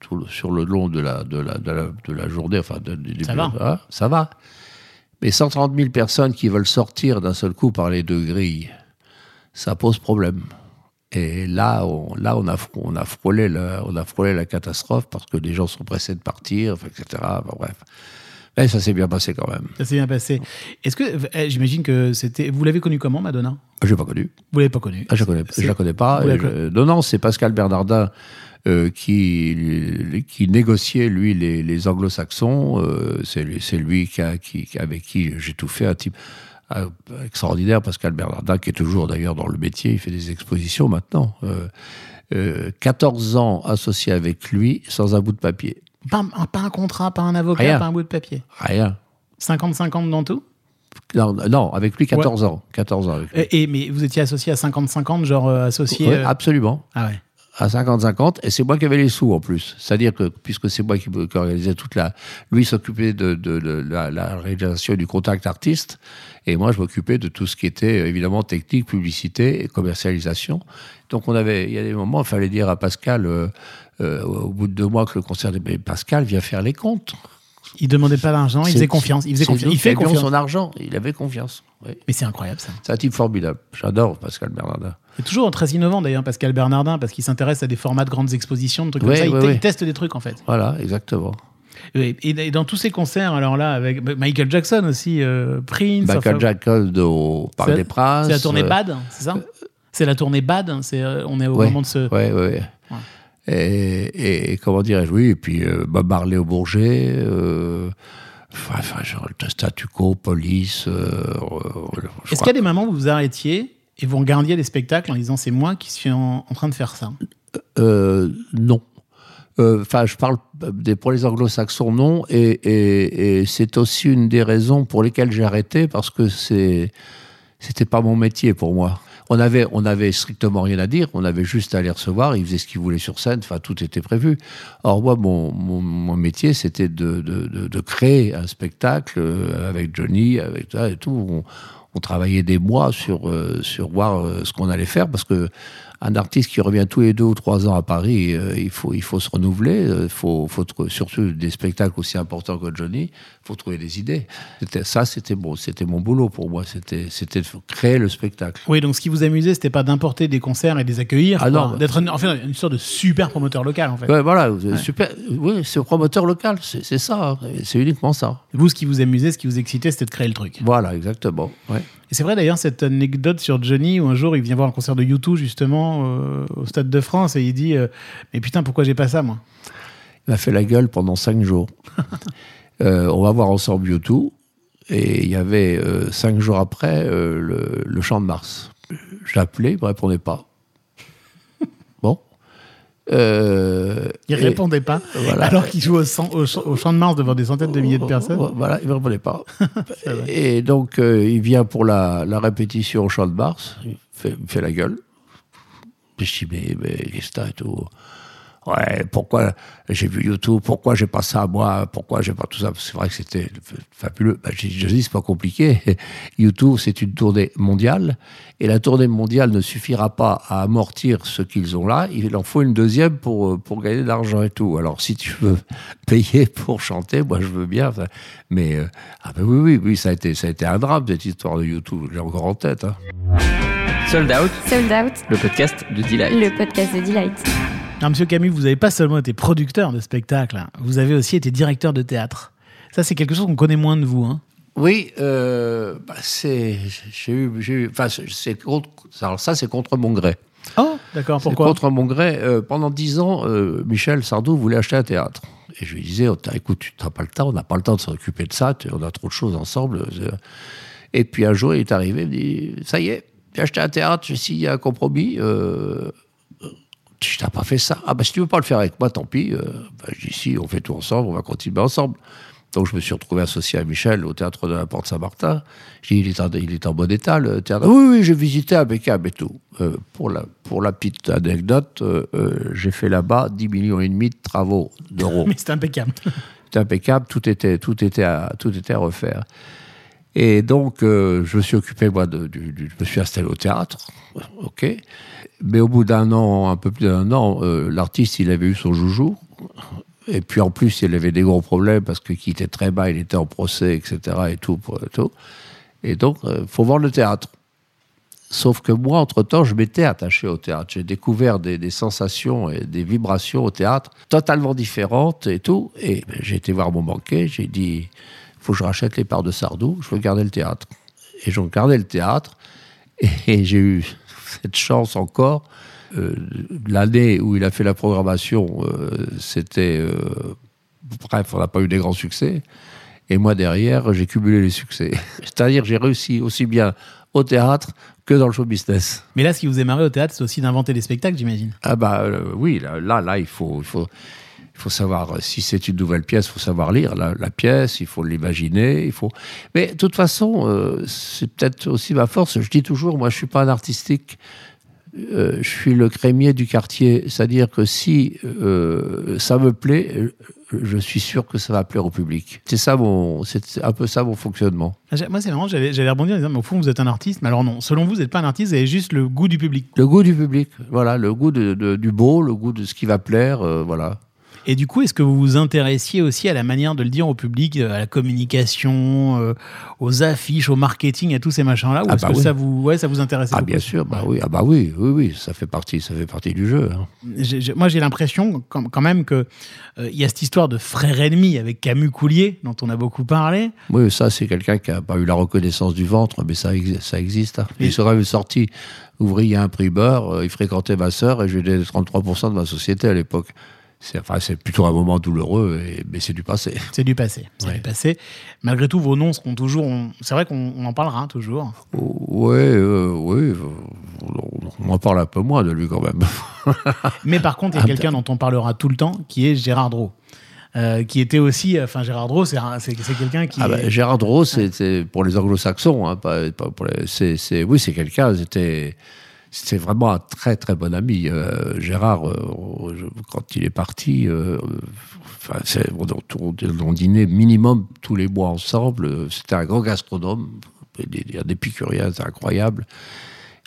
tout le- sur le long de la, de la, de la, de la journée. Enfin, de- du- Ça va. hein, ça va. Mais 130 000 personnes qui veulent sortir d'un seul coup par les deux grilles, ça pose problème. Et là, on, là, on a, fr- on a frôlé la, on a frôlé la catastrophe parce que les gens sont pressés de partir, etc. Enfin, bref. Mais ça s'est bien passé quand même. Ça s'est bien passé. Est-ce que, eh, j'imagine que c'était, vous l'avez connue comment, Madonna? Je l'ai pas connu. Vous l'avez pas connue Ah, je connais, je la connais pas. Je- non, non, c'est Pascal Bernardin euh, qui, qui négociait, lui, les, les anglo-saxons. Euh, c'est lui, c'est lui qui a- qui- avec qui j'ai tout fait, un type euh, extraordinaire, Pascal Bernardin, qui est toujours d'ailleurs dans le métier, il fait des expositions maintenant. Euh, euh, 14 ans associé avec lui, sans un bout de papier. pas un, pas un contrat, pas un avocat, Rien. pas un bout de papier. Rien. 50-50 dans tout? Non, non, avec lui, 14 ans. 14 ans avec lui. et, et- mais vous étiez associé à 50-50, genre euh, associé. Euh, absolument. Ah ouais. À 50-50, et c'est moi qui avais les sous en plus. C'est-à-dire que, puisque c'est moi qui, qui organisais toute la... Lui s'occupait de, de- de la, la réalisation du contact artiste, et moi je m'occupais de tout ce qui était évidemment technique, publicité et commercialisation. Donc on avait, il y a des moments, il fallait dire à Pascal, euh, euh, au bout de deux mois que le concert... Mais Pascal, vient faire les comptes. Il demandait pas d'argent, il faisait confiance. Il faisait confiance. Il fait confiance. son argent, il avait confiance. Oui. Mais c'est incroyable ça. C'est un type formidable. J'adore Pascal Bernardin. Toujours très innovant d'ailleurs, Pascal Bernardin, parce qu'il s'intéresse à des formats de grandes expositions, de trucs Ouais, comme ça. Il, ouais, te- ouais. il teste des trucs en fait. Voilà, exactement. Et, et dans tous ces concerts, alors là, avec Michael Jackson aussi, euh, Prince. Michael enfin, Jackson au Parc des Princes. C'est la tournée euh, Bad, c'est ça? C'est la tournée Bad. C'est euh, on est au moment de ce. ouais, ouais. Et, comment dirais-je, oui, et puis euh, Bob Marley au Bourget, euh, enfin, genre, le statu quo, police. euh, Est-ce qu'il y a des moments où vous arrêtiez et vous regardiez les spectacles en disant c'est moi qui suis en, train de faire ça Euh, non. Euh, Enfin, je parle des, pour les anglo-saxons, non. Et, c'est aussi une des raisons pour lesquelles j'ai arrêté, parce que c'est, c'était pas mon métier pour moi. On avait, on avait strictement rien à dire, on avait juste à les recevoir, ils faisaient ce qu'ils voulaient sur scène, enfin, tout était prévu. Or, moi, mon, mon, métier, c'était de, de, de, créer un spectacle euh, avec Johnny, avec ça et tout. On travaillait des mois sur, euh, voir euh, ce qu'on allait faire, parce que un artiste qui revient tous les deux ou trois ans à Paris, euh, il, faut, il faut se renouveler, il faut, faut trou- surtout des spectacles aussi importants que Johnny, il faut trouver des idées. C'était, ça, c'était bon, c'était mon boulot pour moi, c'était, c'était de créer le spectacle. Oui, donc ce qui vous amusait, c'était pas d'importer des concerts et des accueillir, Ah d'être une, enfin, une sorte de super promoteur local en fait. Ouais, voilà, super. Oui, c'est promoteur local, c'est, c'est ça, hein, c'est uniquement ça. Vous, ce qui vous amusait, ce qui vous excitait, c'était de créer le truc. Voilà, exactement. Ouais. Et c'est vrai d'ailleurs cette anecdote sur Johnny où un jour il vient voir un concert de YouTube justement euh, au Stade de France et il dit euh, mais putain pourquoi j'ai pas ça moi? Il m'a fait la gueule pendant cinq jours. [LAUGHS] Euh, on va voir ensemble YouTube. Et il y avait cinq jours après le, le Champ de Mars. Je l'appelais, il me répondait pas. Euh, Il répondait pas voilà. alors qu'il joue au, champ- au champ de Mars devant des centaines de milliers de personnes. Voilà, il répondait pas. [LAUGHS] et donc, euh, il vient pour la, la répétition au Champ de Mars. Il fait, il fait la gueule. Je dis, mais, mais qu'est-ce que t'as et tout Ouais, pourquoi j'ai vu YouTube, pourquoi j'ai pas ça à moi, pourquoi j'ai pas tout ça? C'est vrai que c'était fabuleux. Bah, j'ai dit, je dis, c'est pas compliqué. [LAUGHS] YouTube, c'est une tournée mondiale, et la tournée mondiale ne suffira pas à amortir ce qu'ils ont là. Il en faut une deuxième pour euh, pour gagner de l'argent et tout. Alors, si tu veux [LAUGHS] payer pour chanter, moi, je veux bien. Mais euh, ah ben oui, oui, oui, ça a été ça a été un drame cette histoire de YouTube. J'ai encore en tête. Hein. Sold Out, Sold Out, le podcast de Delight. le podcast de Delight. Alors, Monsieur Camus, vous n'avez pas seulement été producteur de spectacles, hein, vous avez aussi été directeur de théâtre. Ça, c'est quelque chose qu'on connaît moins de vous. Hein. Oui, euh, bah, c'est j'ai eu j'ai eu enfin c'est- c'est contre alors ça c'est contre mon gré. Oh, d'accord, C'est pourquoi? contre mon gré. Euh, pendant dix ans, euh, Michel Sardou voulait acheter un théâtre. Et je lui disais, oh, écoute, tu n'as pas le temps, on n'a pas le temps de s'occuper de ça, on a trop de choses ensemble. Et puis un jour, il est arrivé, il me dit, ça y est, j'ai acheté un théâtre, j'ai signé un compromis. Euh, je t'ai pas fait ça. Ah bah si tu veux pas le faire avec moi, tant pis. Euh, bah, je dis si, on fait tout ensemble, on va continuer ensemble. Donc je me suis retrouvé associé à Michel au théâtre de la Porte Saint-Martin. J'ai dit, il est, en, il est en bon état, le théâtre. Oui, oui, j'ai visité impeccable et tout. Euh, pour, la, pour la petite anecdote, euh, euh, j'ai fait là-bas 10 millions et demi de travaux d'euros. [LAUGHS] Mais c'est impeccable. C'était impeccable, tout était, tout était, à, tout était à refaire. Et donc, euh, je me suis occupé, moi, je me suis installé au théâtre, ok. Mais au bout d'un an, un peu plus d'un an, euh, l'artiste, il avait eu son joujou. Et puis en plus, il avait des gros problèmes parce qu'il était très bas, il était en procès, etc. et tout. et donc, il faut vendre le théâtre. Sauf que moi, entre-temps, je m'étais attaché au théâtre. J'ai découvert des, des sensations et des vibrations au théâtre totalement différentes et tout. Et ben, j'ai été voir mon banquier, j'ai dit, faut que je rachète les parts de Sardou, je veux garder le théâtre. Et j'ai gardé le théâtre. [LAUGHS] Et j'ai eu cette chance encore. Euh, L'année où il a fait la programmation, euh, c'était... euh, bref, on n'a pas eu des grands succès. Et moi, derrière, j'ai cumulé les succès. [LAUGHS] C'est-à-dire, j'ai réussi aussi bien au théâtre que dans le show business. Mais là, ce qui vous est marré au théâtre, c'est aussi d'inventer des spectacles, j'imagine. Ah bah oui, là, là, là, il faut, il faut, il faut savoir euh, si c'est une nouvelle pièce, il faut savoir lire la, la pièce, il faut l'imaginer, il faut. Mais de toute façon, euh, c'est peut-être aussi ma force. Je dis toujours, moi, je suis pas un artistique. euh, je suis le crémier du quartier, c'est-à-dire que si euh, ça me plaît, je suis sûr que ça va plaire au public. C'est ça mon, c'est un peu ça mon fonctionnement. Ah, Moi, c'est marrant, j'allais j'allais rebondir en disant, mais au fond, vous êtes un artiste. Mais alors non, selon vous, vous n'êtes pas un artiste, vous avez juste le goût du public. Le goût du public, voilà, le goût de, de- du beau, le goût de ce qui va plaire, euh, voilà. Et du coup, est-ce que vous vous intéressiez aussi à la manière de le dire au public, euh, à la communication, euh, aux affiches, au marketing, à tous ces machins-là Ou Ah est-ce bah que oui. ça vous, ouais, ça vous intéressait Ah bien sûr, bah oui, ah bah oui, oui, oui, ça fait partie, ça fait partie du jeu. hein. J'ai- j'ai- moi, j'ai l'impression quand, même que euh, il y a cette histoire de frère ennemi avec Camus Coulier, dont on a beaucoup parlé. Oui, ça c'est quelqu'un qui a pas eu la reconnaissance du ventre, mais ça, ça existe. hein. Il serait sorti ouvrier imprimeur, euh, il fréquentait ma sœur et donnais 33% de ma société à l'époque. C'est enfin, c'est plutôt un moment douloureux, et, mais c'est du passé. C'est du passé. C'est Ouais. du passé. Malgré tout, vos noms seront toujours. C'est vrai qu'on on en parlera hein, toujours. Oui, euh, oui, on en parle un peu moins de lui quand même. [LAUGHS] Mais par contre, il y a Ah, quelqu'un dont on parlera tout le temps, qui est Gérard Drault. Euh, qui était aussi, enfin Gérard Drault, c'est un- c'est c'est quelqu'un qui. Ah bah, Gérard Drault, c'est c'est pour les anglo-saxons, hein, pas, pas c'est- oui, c'est quelqu'un, c'était, c'était vraiment un très très bon ami. Euh, Gérard, euh, quand il est parti, euh, c'est- on, dînait minimum tous les mois ensemble. C'était un grand gastronome, il y a des épicurien, c'est incroyable.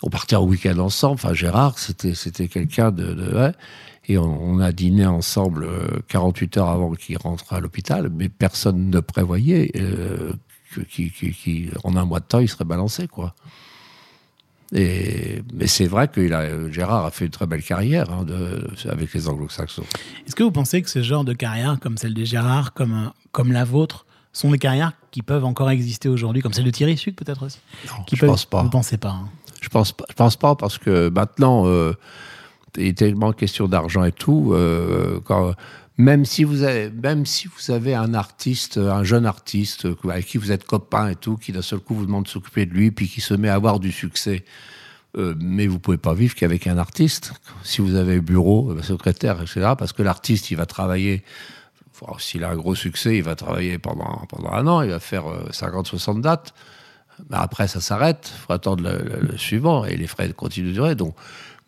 On partait en week-end ensemble. Enfin, Gérard, c'était, quelqu'un de. Et on, a dîné ensemble euh, 48 heures avant qu'il rentre à l'hôpital, mais personne ne prévoyait euh, que- qu'il- qu'il- qu'il- en un mois de temps, il serait balancé, quoi. Et, mais c'est vrai que a, Gérard a fait une très belle carrière hein, de, avec les anglo-saxons. Est-ce que vous pensez que ce genre de carrière, comme celle de Gérard, comme, euh, comme la vôtre, sont des carrières qui peuvent encore exister aujourd'hui, comme celle de Thierry Suc peut-être aussi? Qui je pense pas. Vous pensez pas hein? Je pense je pense pas parce que maintenant, euh, il est tellement question d'argent et tout. euh, quand, même si vous avez, même si vous avez un artiste, un jeune artiste euh, avec qui vous êtes copain et tout, qui d'un seul coup vous demande de s'occuper de lui, puis qui se met à avoir du succès. euh, mais vous pouvez pas vivre qu'avec un artiste. Si vous avez bureau, euh, secrétaire, etc., parce que l'artiste, il va travailler. S'il a un gros succès, il va travailler pendant, pendant un an, il va faire 50-60 dates. Mais après, ça s'arrête. Il faut attendre le, le- le suivant et les frais continuent de durer. Donc,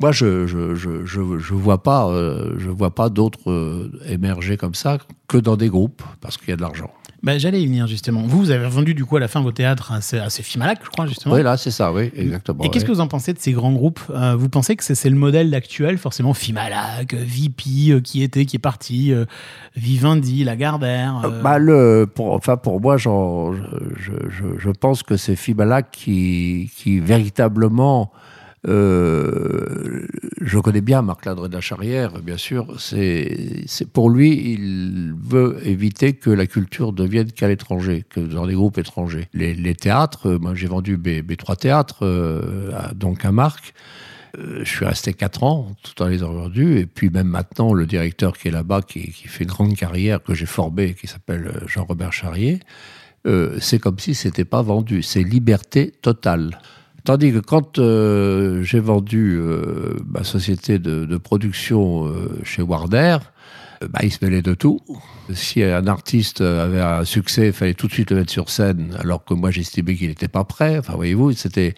moi, je je, je, je, je vois pas, euh, je vois pas d'autres euh, émerger comme ça que dans des groupes parce qu'il y a de l'argent. Bah, J'allais y venir justement. Vous, vous avez vendu du coup à la fin vos théâtres à, ces- à ces Fimalac, je crois justement. Oui, là, c'est ça, oui, exactement. Et qu'est-ce que vous en pensez de ces grands groupes Euh, Vous pensez que c'est le modèle actuel, forcément Fimalac, euh, qui était, qui est parti, euh, Vivendi, Lagardère. Bah, le, pour, enfin, pour moi, je, je, je, je pense que c'est Fibalac qui, qui véritablement. Euh, je connais bien Marc Ladre de la Charrière, bien sûr. C'est, pour lui, il veut éviter que la culture devienne qu'à l'étranger, que dans les groupes étrangers. Les, théâtres, euh, moi j'ai vendu mes, mes trois théâtres, euh, à- donc à Marc. Je suis resté quatre ans tout en les ayant vendus. Et puis même maintenant, le directeur qui est là-bas, qui, qui fait une grande carrière, que j'ai formé, qui s'appelle Jean-Robert Charrier, c'est comme si c'était pas vendu. C'est liberté totale. Tandis que quand euh, j'ai vendu euh, ma société de, production euh, chez Warner, bah, il se mêlait de tout. Si un artiste avait un succès, il fallait tout de suite le mettre sur scène, alors que moi j'estimais qu'il n'était pas prêt. Enfin, voyez-vous, c'était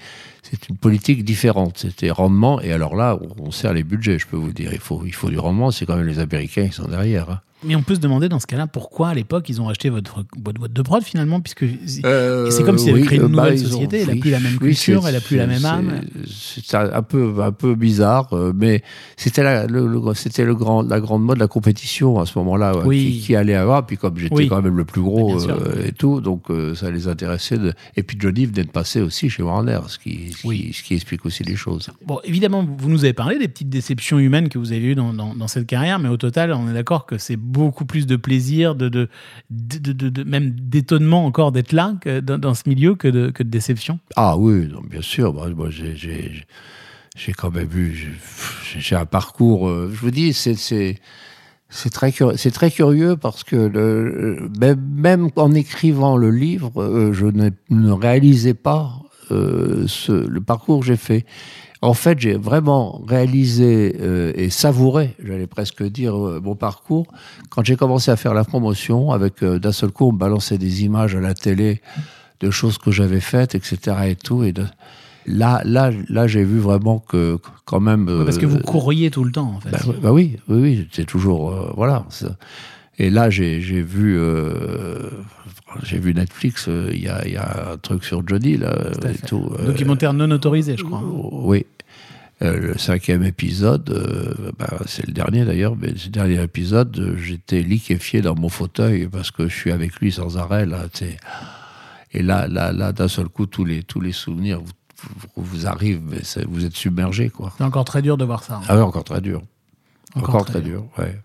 une politique différente. C'était rendement, et alors là, on serre les budgets, je peux vous dire. Il faut, il faut du rendement, c'est quand même les Américains qui sont derrière. hein. Mais on peut se demander dans ce cas-là pourquoi à l'époque ils ont acheté votre boîte de prod finalement, puisque Euh, c'est comme s'ils avaient oui, créé une euh, bah, nouvelle ils ont- société, elle a oui, plus la même culture, elle a plus la même âme. c'est- un, peu, un peu bizarre, euh, mais c'était la, le, le- c'était le grand, la grande mode, la compétition à ce moment-là, ouais, qui, qui allait avoir. Puis comme j'étais quand même le plus gros sûr. euh, et tout, donc euh, ça les intéressait. De... Et puis Johnny venait de passer aussi chez Warner, ce qui, ce, qui, ce qui explique aussi les choses. Bon, évidemment, vous nous avez parlé des petites déceptions humaines que vous avez eues dans, dans, dans cette carrière, mais au total, on est d'accord que c'est beaucoup plus de plaisir, de, même d'étonnement encore d'être là dans, ce milieu que de, déception. Ah oui, bien sûr. Moi, j'ai, quand même eu, j'ai, un parcours. euh, je vous dis, c'est, très, curieux, parce que même, en écrivant le livre, euh, je ne, réalisais pas euh, le parcours que j'ai fait. En fait, j'ai vraiment réalisé euh, et savouré, j'allais presque dire, euh, mon parcours quand j'ai commencé à faire la promotion. Avec euh, d'un seul coup, on me balançait des images à la télé de choses que j'avais faites, etc. Et tout. Et de- là, là, là, j'ai vu vraiment que quand même. Parce que euh, vous courriez tout le temps, en fait. bah, oui, bah oui, oui, oui, c'est toujours euh, voilà. Et là, j'ai j'ai vu, euh, j'ai vu Netflix. euh, Il y, a, il y a un truc sur Johnny là et tout. euh, Documentaire non autorisé, je crois. oui. Euh, le cinquième épisode, euh, bah, c'est le dernier d'ailleurs, mais ce dernier épisode, euh, j'étais liquéfié dans mon fauteuil parce que je suis avec lui sans arrêt. Là, et là, là, là d'un seul coup, tous les, tous les souvenirs vous, vous, vous arrivent, mais vous êtes submergé. C'est encore très dur de voir ça. hein. Ah ouais, encore très dur. Encore Encore, très très dur, ouais.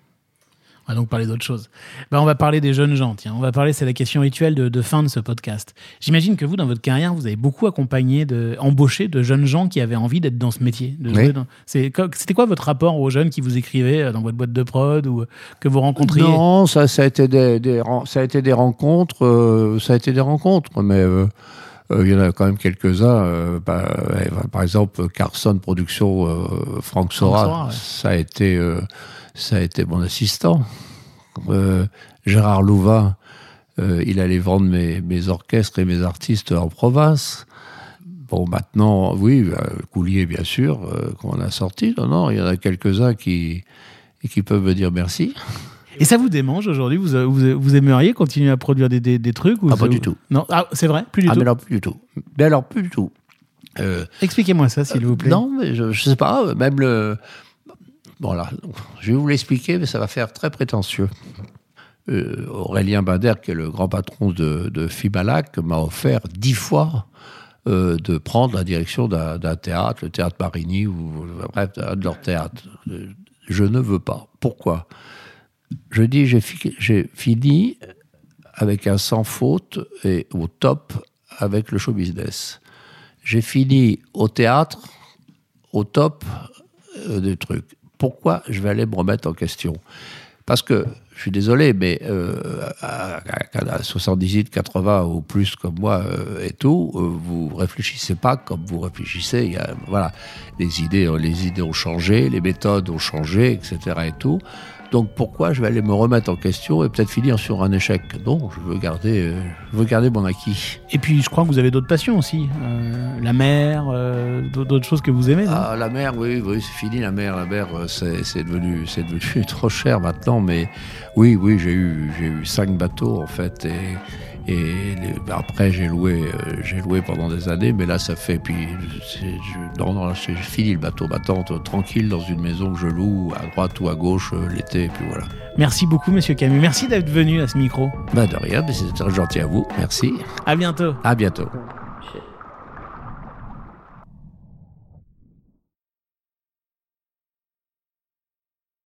On va donc parler d'autre chose. Ben, on va parler des jeunes gens, tiens. On va parler, c'est la question rituelle de, de fin de ce podcast. J'imagine que vous, dans votre carrière, vous avez beaucoup accompagné, de, embauché de jeunes gens qui avaient envie d'être dans ce métier. Oui. dans- C'était quoi votre rapport aux jeunes qui vous écrivaient euh, dans votre boîte de prod ou euh, que vous rencontriez? Non, ça, ça a été des, ça a été des rencontres, euh, ça a été des rencontres, mais euh, il y en a quand même quelques-uns. euh, bah, ouais, par exemple, Carson Productions, euh, Franck Sora, Sora, ouais. ça a été, euh, ça a été mon assistant. Euh, Gérard Louvain, euh, il allait vendre mes, mes orchestres et mes artistes en province. Bon, maintenant, oui, euh, Coulier, bien sûr, euh, qu'on a sorti. Non, non, il y en a quelques-uns qui, qui peuvent me dire merci. Et ça vous démange aujourd'hui vous, vous, vous aimeriez continuer à produire des, des, des trucs ou Ah, pas du tout. Non, ah, c'est vrai, plus du ah, tout. mais alors, plus du tout. Mais alors, plus du tout. Euh, Expliquez-moi ça, s'il vous plaît. non, mais je, je sais pas, même le. Bon, là, je vais vous l'expliquer, mais ça va faire très prétentieux. Euh, Aurélien Bader, qui est le grand patron de, de Fibalac, m'a offert dix fois euh, de prendre la direction d'un théâtre, le théâtre Marigny, ou bref, de leur théâtre. Je ne veux pas. Pourquoi? Je dis, j'ai fi- j'ai fini avec un sans faute et au top avec le show business. J'ai fini au théâtre, au top euh, des trucs. Pourquoi je vais aller me remettre en question? Parce que, je suis désolé, mais euh, à, à- à 78, 80 ou plus comme moi euh, et tout, vous réfléchissez pas comme vous réfléchissez. Voilà, les idées, les idées ont changé, les méthodes ont changé, etc. et tout. Donc pourquoi je vais aller me remettre en question et peut-être finir sur un échec? Non, je veux garder, euh, je veux garder mon acquis. Et puis, je crois que vous avez d'autres passions aussi. Euh, la mer, euh, d'autres choses que vous aimez. Ah, la mer, oui, oui, c'est fini la mer. La mer, euh, c'est c'est devenu, c'est devenu [LAUGHS] trop cher maintenant. Mais oui, oui, j'ai eu, j'ai eu cinq bateaux en fait. Et, et les- après, j'ai loué, euh, j'ai loué pendant des années. Mais là, ça fait puis, je, non, non, là, j'ai fini le bateau. Maintenant, t- tranquille dans une maison que je loue à droite ou à gauche euh, l'été. Et puis voilà. Merci beaucoup, monsieur Camus. Merci d'être venu à ce micro. Bah de rien, mais c'est très gentil à vous. Merci. À bientôt. À bientôt.